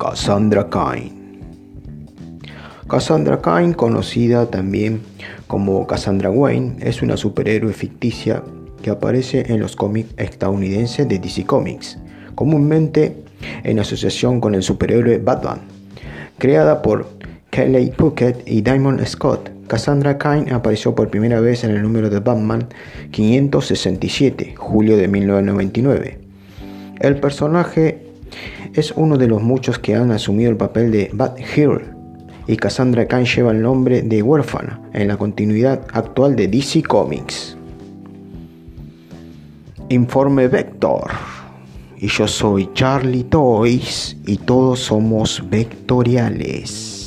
Cassandra Cain. Cassandra Cain, conocida también como Cassandra Wayne, es una superhéroe ficticia que aparece en los cómics estadounidenses de DC Comics, comúnmente en asociación con el superhéroe Batman. Creada por Kelly Puckett y Diamond Scott, Cassandra Cain apareció por primera vez en el número de Batman 567, julio de 1999. El personaje es uno de los muchos que han asumido el papel de Bat-Hero y Cassandra Cain lleva el nombre de huérfana en la continuidad actual de DC Comics. Informe Vector. Y yo soy Charlie Toys y todos somos vectoriales.